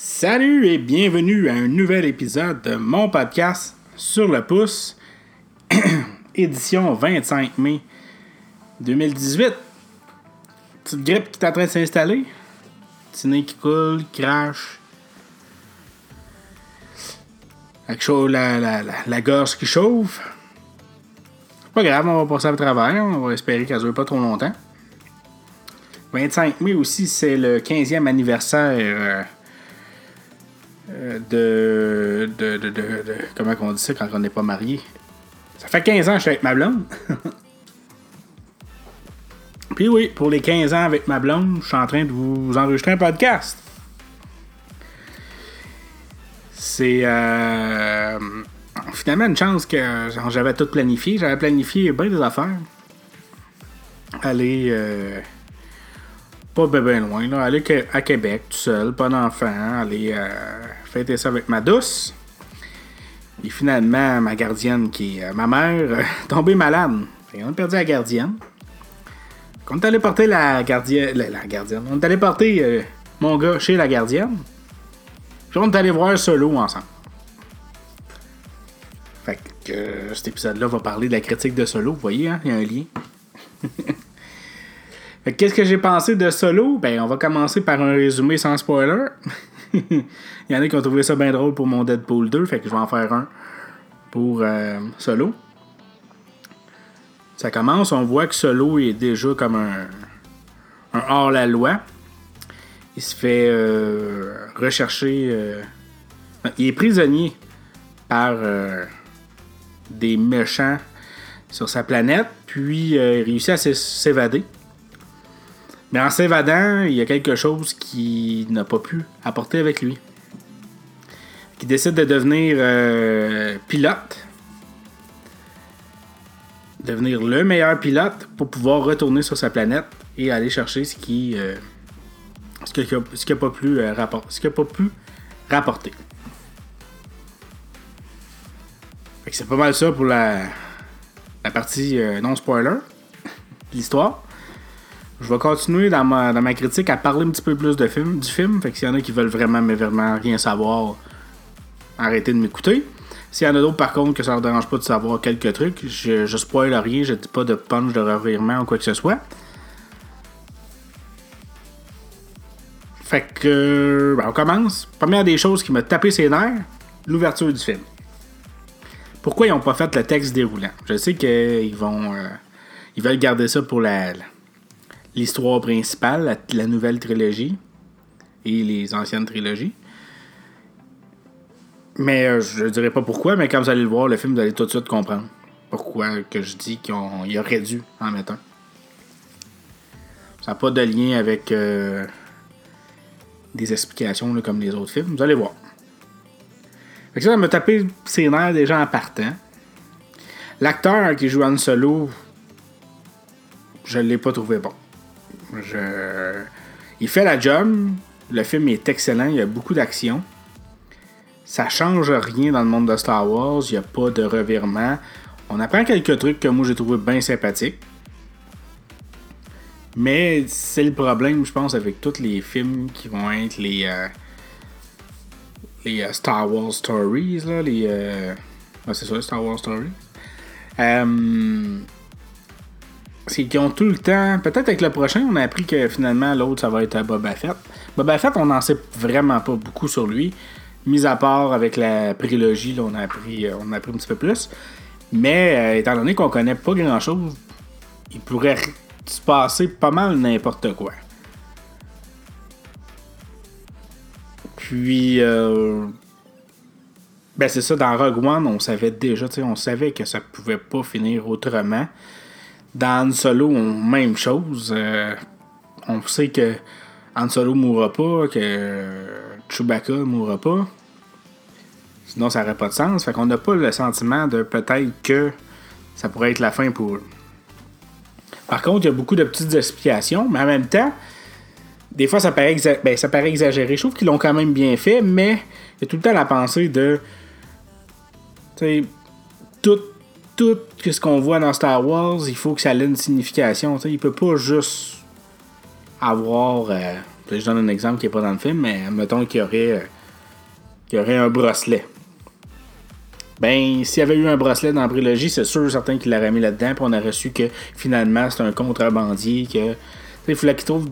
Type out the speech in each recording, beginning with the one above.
Salut et bienvenue à un nouvel épisode de mon podcast Sur le pouce, édition 25 mai 2018. Petite grippe qui est en train de s'installer. Petit nez qui coule, crache. La, la, la, la gorge qui chauffe. Pas grave, on va passer à travers. On va espérer qu'elle dure pas trop longtemps. 25 mai aussi, c'est le 15e anniversaire euh, de, de, de, de, de- Comment on dit ça quand on n'est pas marié? Ça fait 15 ans que je suis avec ma blonde. Puis oui, pour les 15 ans avec ma blonde, je suis en train de vous enregistrer un podcast. C'est euh, finalement une chance que j'avais tout planifié. J'avais planifié bien des affaires. Aller euh, pas ben loin, là. aller à Québec tout seul, pas d'enfant, aller euh, fêter ça avec ma douce. Et finalement, ma gardienne, qui est euh, ma mère, euh, tombée malade. Qu'on a perdu la gardienne. Quand on est allé porter la gardienne. La, gardienne. On est allé porter mon gars chez la gardienne. Puis on est allé voir Solo ensemble. Fait que cet épisode-là va parler de la critique de Solo. Vous voyez, hein? il y a un lien. Qu'est-ce que j'ai pensé de Solo? Ben, on va commencer par un résumé sans spoiler. il y en a qui ont trouvé ça bien drôle pour mon Deadpool 2, fait que je vais en faire un pour euh, Solo. Ça commence, on voit que Solo est déjà comme un, un hors-la-loi. Il se fait euh, rechercher. euh, il est prisonnier par euh, des méchants sur sa planète, puis il réussit à s'é- s'évader. Mais en s'évadant, il y a quelque chose qu'il n'a pas pu apporter avec lui. Il décide de devenir euh, pilote. Devenir le meilleur pilote pour pouvoir retourner sur sa planète et aller chercher ce qui. euh, ce qu'il a, ce qu'il a pas pu, euh, pas pu rapporter. C'est pas mal ça pour la, la partie non spoiler de l'histoire. Je vais continuer dans ma, dans ma critique à parler un petit peu plus de film, du film. Fait que s'il y en a qui veulent vraiment, mais vraiment rien savoir, arrêtez de m'écouter. S'il y en a d'autres, par contre, que ça leur dérange pas de savoir quelques trucs, je, je spoil rien, je dis pas de punch, de revirement ou quoi que ce soit. Fait que, ben, on commence. Première des choses qui m'a tapé ses nerfs, l'ouverture du film. Pourquoi ils n'ont pas fait le texte déroulant? Je sais qu'ils vont. euh, ils veulent garder ça pour la, l'histoire principale, la, la nouvelle trilogie et les anciennes trilogies. Mais euh, je ne dirais pas pourquoi, mais quand vous allez le voir, le film, vous allez tout de suite comprendre pourquoi que je dis qu'il aurait dû en mettre un. Ça n'a pas de lien avec euh, des explications comme les autres films. Vous allez voir. Fait que ça, m'a tapé ses nerfs déjà en partant. L'acteur qui joue Han Solo, je l'ai pas trouvé bon. Je... Il fait la job. Le film est excellent. Il y a beaucoup d'action. Ça change rien dans le monde de Star Wars. Il n'y a pas de revirement. On apprend quelques trucs que moi j'ai trouvé bien sympathiques. Mais c'est le problème, je pense, avec tous les films qui vont être les, euh, les euh, Star Wars Stories. Là, les, euh, ouais, c'est ça, Star Wars Stories. Euh, c'est qu'ils ont tout le temps. Peut-être avec le prochain, on a appris que finalement l'autre, ça va être Boba Fett. Boba Fett, on n'en sait vraiment pas beaucoup sur lui. Mis à part avec la prélogie, là, on, a appris, euh, on a appris un petit peu plus. Mais euh, étant donné qu'on connaît pas grand chose, il pourrait se passer pas mal n'importe quoi. Puis, euh, ben c'est ça, dans Rogue One, on savait déjà, on savait que ça pouvait pas finir autrement. Dans Han Solo, on- même chose. euh, on sait que Han Solo mourra pas, que Chewbacca mourra pas. Sinon, ça n'aurait pas de sens. Fait qu'on n'a pas le sentiment de peut-être que ça pourrait être la fin pour eux. Par contre, il y a beaucoup de petites explications, mais en même temps, des fois, ça paraît, ben, ça paraît exagéré. Je trouve qu'ils l'ont quand même bien fait, mais il y a tout le temps la pensée de. Tu sais, tout, tout ce qu'on voit dans Star Wars, il faut que ça ait une signification. Tu sais, il peut pas juste avoir. euh, je donne un exemple qui n'est pas dans le film, mais mettons qu'il y aurait, qu'il y aurait un bracelet. Ben, s'il y avait eu un bracelet dans la prélogie, c'est sûr certain qu'il l'aurait mis là-dedans, puis on aurait su que finalement c'est un contrebandier, que. Il fallait qu'il trouve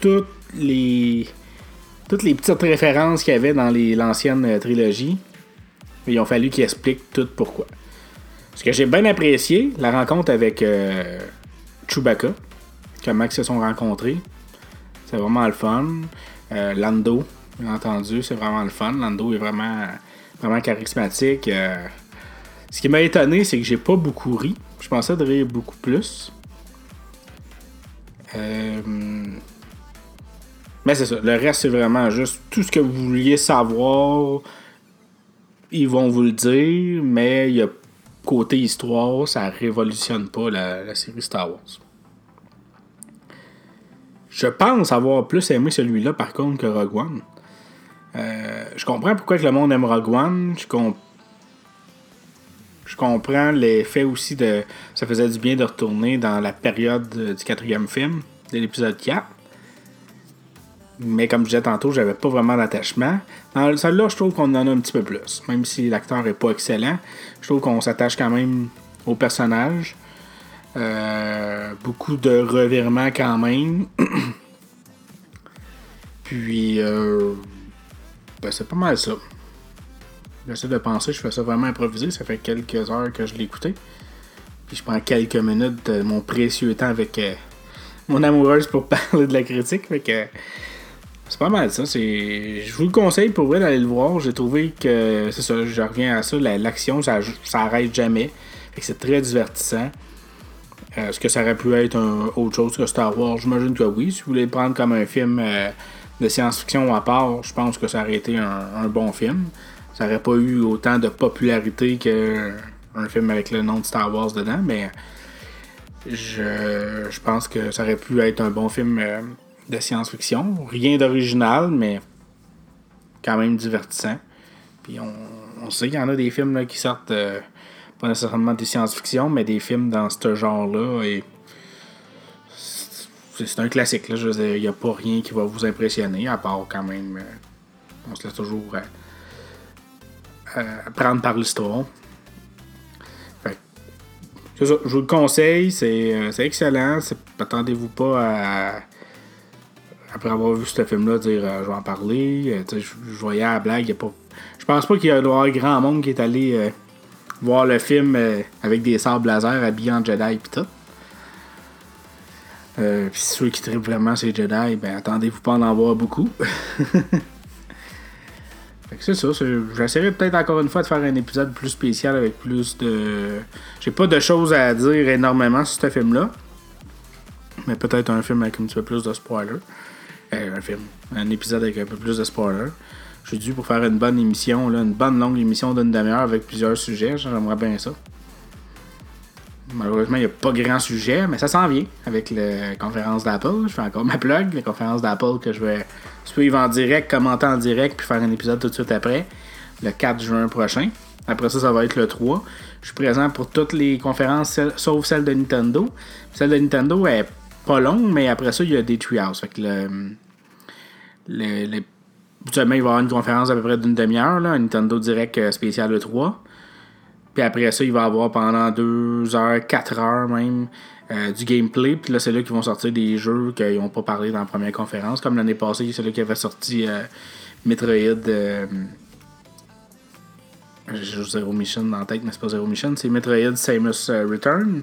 toutes les. Toutes les petites références qu'il y avait dans l'ancienne euh, trilogie. Il ont fallu qu'il explique tout pourquoi. Ce que j'ai bien apprécié, la rencontre avec euh, Chewbacca, comment ils se sont rencontrés. C'est vraiment le fun. Euh, Lando, bien entendu, c'est vraiment le fun. Lando est vraiment vraiment charismatique. Euh, ce qui m'a étonné, c'est que j'ai pas beaucoup ri. Je pensais de rire beaucoup plus. Mais c'est ça. Le reste, c'est vraiment juste tout ce que vous vouliez savoir. Ils vont vous le dire, mais il y a côté histoire, ça révolutionne pas la, série Star Wars. Je pense avoir plus aimé celui-là par contre que Rogue One. Euh, je comprends pourquoi que le monde aime Rogue One. Je, je comprends l'effet aussi de. Ça faisait du bien de retourner dans la période du quatrième film, de l'épisode 4. Mais comme je disais tantôt, j'avais pas vraiment d'attachement. Celle-là, je trouve qu'on en a un petit peu plus. Même si l'acteur est pas excellent, je trouve qu'on s'attache quand même au personnage. Euh, beaucoup de revirements quand même. Puis, euh, ben, c'est pas mal ça. J'essaie de penser, je fais ça vraiment improvisé. Ça fait quelques heures que je écouté. Puis je prends quelques minutes de mon précieux temps avec euh, mon amoureuse pour parler de la critique. Fait que c'est pas mal ça. Je vous le conseille pour vrai d'aller le voir. J'ai trouvé que c'est ça, je reviens à ça. L'action, ça, ça arrête jamais. C'est très divertissant. Euh, est-ce que ça aurait pu être autre chose que Star Wars? J'imagine que oui. Si vous voulez le prendre comme un film euh, de science-fiction à part, je pense que ça aurait été un, bon film. Ça n'aurait pas eu autant de popularité qu'un film avec le nom de Star Wars dedans, mais je, pense que ça aurait pu être un bon film euh, de science-fiction. Rien d'original, mais quand même divertissant. Puis on, sait qu'il y en a des films qui sortent, euh, pas nécessairement des science-fiction, mais des films dans ce genre-là. Et c'est un classique. Là. il n'y a pas rien qui va vous impressionner, à part quand même. Euh, on se laisse toujours euh, prendre par l'histoire. je vous le conseille, c'est excellent. Attendez-vous pas à, après avoir vu ce film-là, dire je vais en parler. je, voyais la blague, je pense pas qu'il y a un grand monde qui est allé voir le film avec des sables laser habillés en Jedi et tout. Euh, Puis ceux qui tripent vraiment ces Jedi, ben attendez-vous pas en avoir beaucoup. c'est ça. J'essaierai peut-être encore une fois de faire un épisode plus spécial avec plus de. J'ai pas de choses à dire énormément sur ce film-là. Mais peut-être un film avec un petit peu plus de spoilers. Euh, un film. Un épisode avec un peu plus de spoilers. J'ai dû pour faire une bonne émission, une bonne longue émission d'une demi-heure avec plusieurs sujets. J'aimerais bien ça. Malheureusement, il n'y a pas grand sujet, mais ça s'en vient avec la conférence d'Apple. Je fais encore ma plug, la conférence d'Apple que je vais suivre en direct, commenter en direct, puis faire un épisode tout de suite après, le 4 juin prochain. Après ça, ça va être le 3. Je suis présent pour toutes les conférences, sauf celle de Nintendo. Celle de Nintendo est pas longue, mais après ça, il y a des treehouse. Fait que le, le, il va y avoir une conférence à peu près d'une demi-heure, un Nintendo Direct euh, spécial le 3. Puis après ça, il va y avoir pendant 2 heures, 4 heures même euh, du gameplay. Puis là, c'est là qu'ils vont sortir des jeux qu'ils n'ont pas parlé dans la première conférence. Comme l'année passée, c'est là qu'ils avaient sorti euh, Metroid. Euh, J'ai Zero Mission dans tête, mais c'est pas Zero Mission. C'est Metroid Samus Return.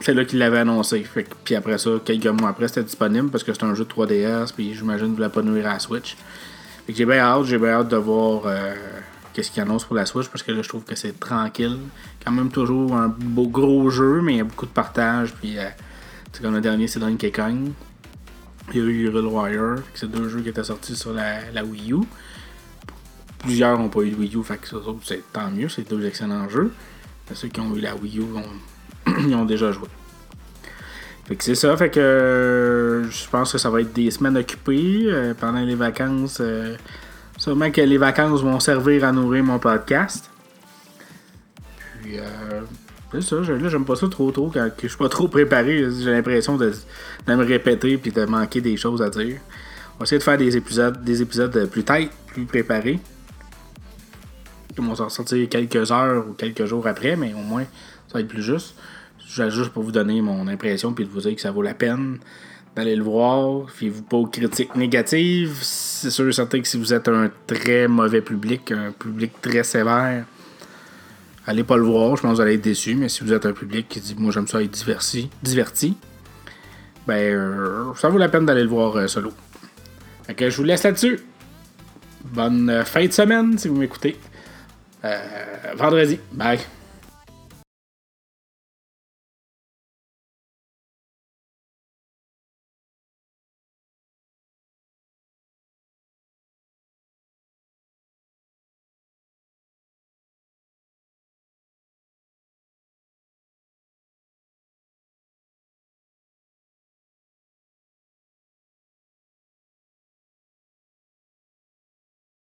C'est là qu'ils l'avaient annoncé. puis après ça, quelques mois après, c'était disponible parce que c'est un jeu de 3DS. Puis j'imagine que vous l'avez pas nuire à la Switch j'ai bien hâte, j'ai bien hâte de voir euh, qu'est-ce qu'ils annoncent pour la Switch parce que là je trouve que c'est tranquille. Quand même toujours un beau gros jeu, mais il y a beaucoup de partage. Puis euh, comme le dernier c'est Donkey Kong. Il y a eu Hyrule Warrior, c'est deux jeux qui étaient sortis sur la, Wii U. Plusieurs n'ont pas eu de Wii U, fait que c'est tant mieux, c'est deux excellents jeux. Ceux qui ont eu la Wii U, ils ont déjà joué. Fait que c'est ça, fait que euh, je pense que ça va être des semaines occupées euh, pendant les vacances. Euh, sûrement que les vacances vont servir à nourrir mon podcast. Puis C'est ça, là, j'aime pas ça trop trop quand je suis pas trop préparé. J'ai l'impression de, me répéter puis de manquer des choses à dire. On va essayer de faire des épisodes, des épisodes plus têtes, plus préparés. Ils vont s'en sortir quelques heures ou quelques jours après, mais au moins, ça va être plus juste. Je juste pour vous donner mon impression puis de vous dire que ça vaut la peine d'aller le voir. Fiez-vous pas aux critiques négatives. C'est sûr certain que si vous êtes un très mauvais public, un public très sévère, allez pas le voir. Je pense que vous allez être déçu. Mais si vous êtes un public qui dit moi j'aime ça être diverti, ben euh, ça vaut la peine d'aller le voir euh, solo. Fait je vous laisse là-dessus. Bonne fin de semaine si vous m'écoutez. Euh, vendredi. Bye.